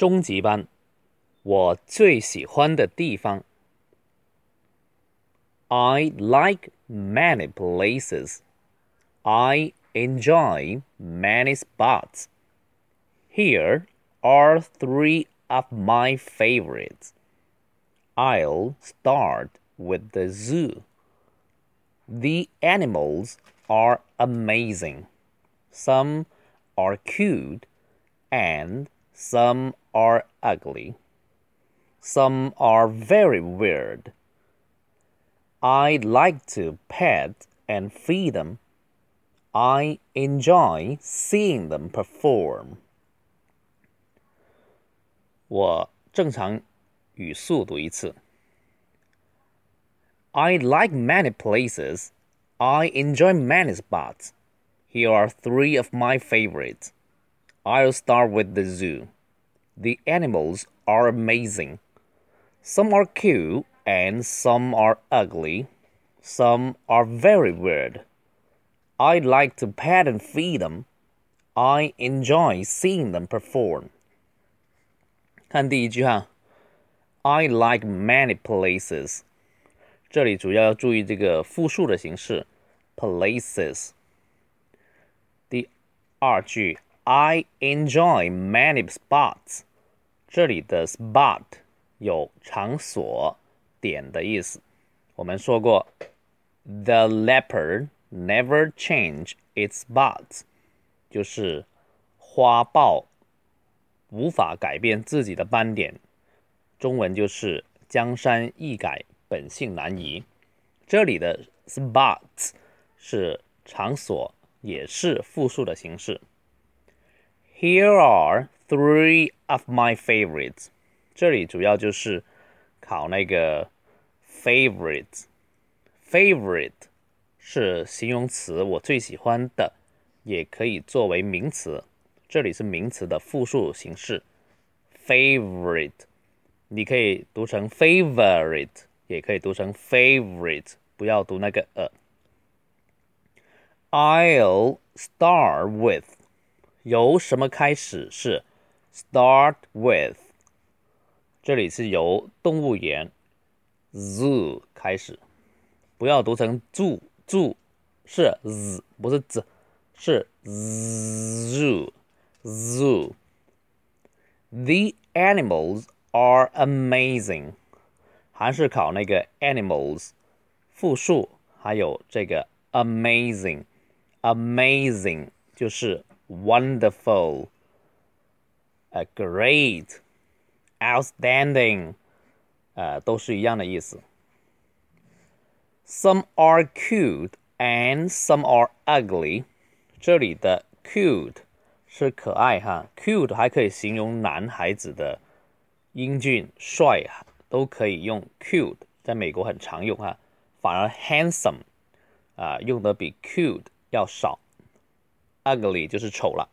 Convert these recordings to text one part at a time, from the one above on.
中级班，我最喜欢的地方。I like many places. I enjoy many spots. Here are three of my favorites. I'll start with the zoo. The animals are amazing. Some are cute and some are ugly. Some are very weird. I like to pet and feed them. I enjoy seeing them perform. 我正常语速读一次。I like many places. I enjoy many spots. Here are three of my favorites. I'll start with the zoo. The animals are amazing. Some are cute and some are ugly. Some are very weird. I like to pet and feed them. I enjoy seeing them perform. 看第一句哈，I like many places。这里主要要注意这个复数的形式，places。第二句 ，I enjoy many spots。这里的 spot 有场所、点的意思。我们说过，The leopard never change its spots，就是花豹无法改变自己的斑点。中文就是江山易改，本性难移。这里的 spots 是场所，也是复数的形式。Here are three of my favorites。这里主要就是考那个 favorite。favorite 是形容词，我最喜欢的，也可以作为名词。这里是名词的复数形式，favorite，你可以读成 favorite，也可以读成 favorite，不要读那个呃。I'll start with， 由什么开始是 start with，这里是由动物园 zoo 开始，不要读成 zoo，zoo 是 z 不是 z，是 zoo。zoo. The animals are amazing. 还是考那个 animals 复数，还有这个 amazing。amazing 就是 wonderful、a great、outstanding，呃，都是一样的意思。Some are cute and some are ugly。这里的 cute 是可爱哈，cute 还可以形容男孩子的英俊帅，都可以用 cute，在美国很常用哈。反而 handsome 啊用的比 cute 要少 ，ugly 就是丑了。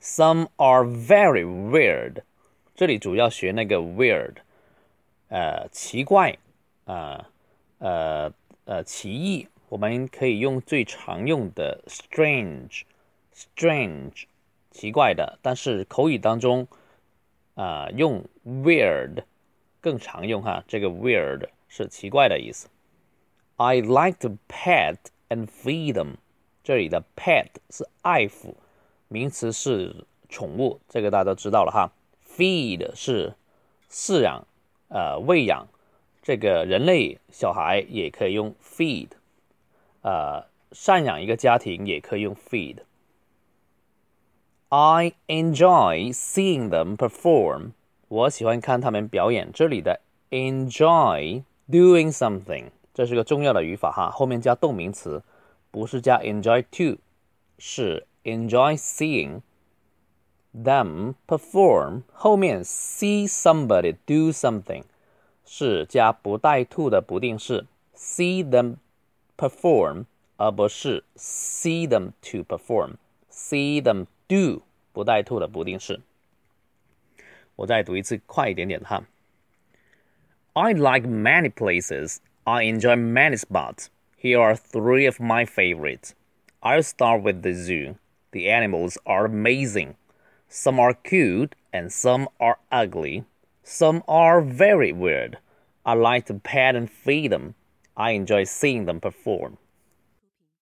Some are very weird，这里主要学那个 weird，呃，奇怪，啊，呃，呃，奇异，我们可以用最常用的 strange。strange 奇怪的，但是口语当中啊、呃、用 weird 更常用哈，这个 weird 是奇怪的意思。I like to pet and feed them。 这里的 pet 是爱抚，名词是宠物，这个大家都知道了哈。feed 是饲养，呃，喂养。这个人类小孩也可以用 feed，呃，赡养一个家庭也可以用 feed。I enjoy seeing them perform。我喜欢看他们表演。这里的 enjoy doing something，这是个重要的语法哈，后面加动名词，不是加 enjoy to，是 enjoy seeing them perform。后面 see somebody do something 是加不带 to 的不定式，see them perform，而不是 see them to perform，see them。do 不带 to 的不定式。我再读一次，快一点点哈。I like many places. I enjoy many spots. Here are three of my favorites. I'll start with the zoo. The animals are amazing. Some are cute and some are ugly. Some are very weird. I like to pet and feed them. I enjoy seeing them perform.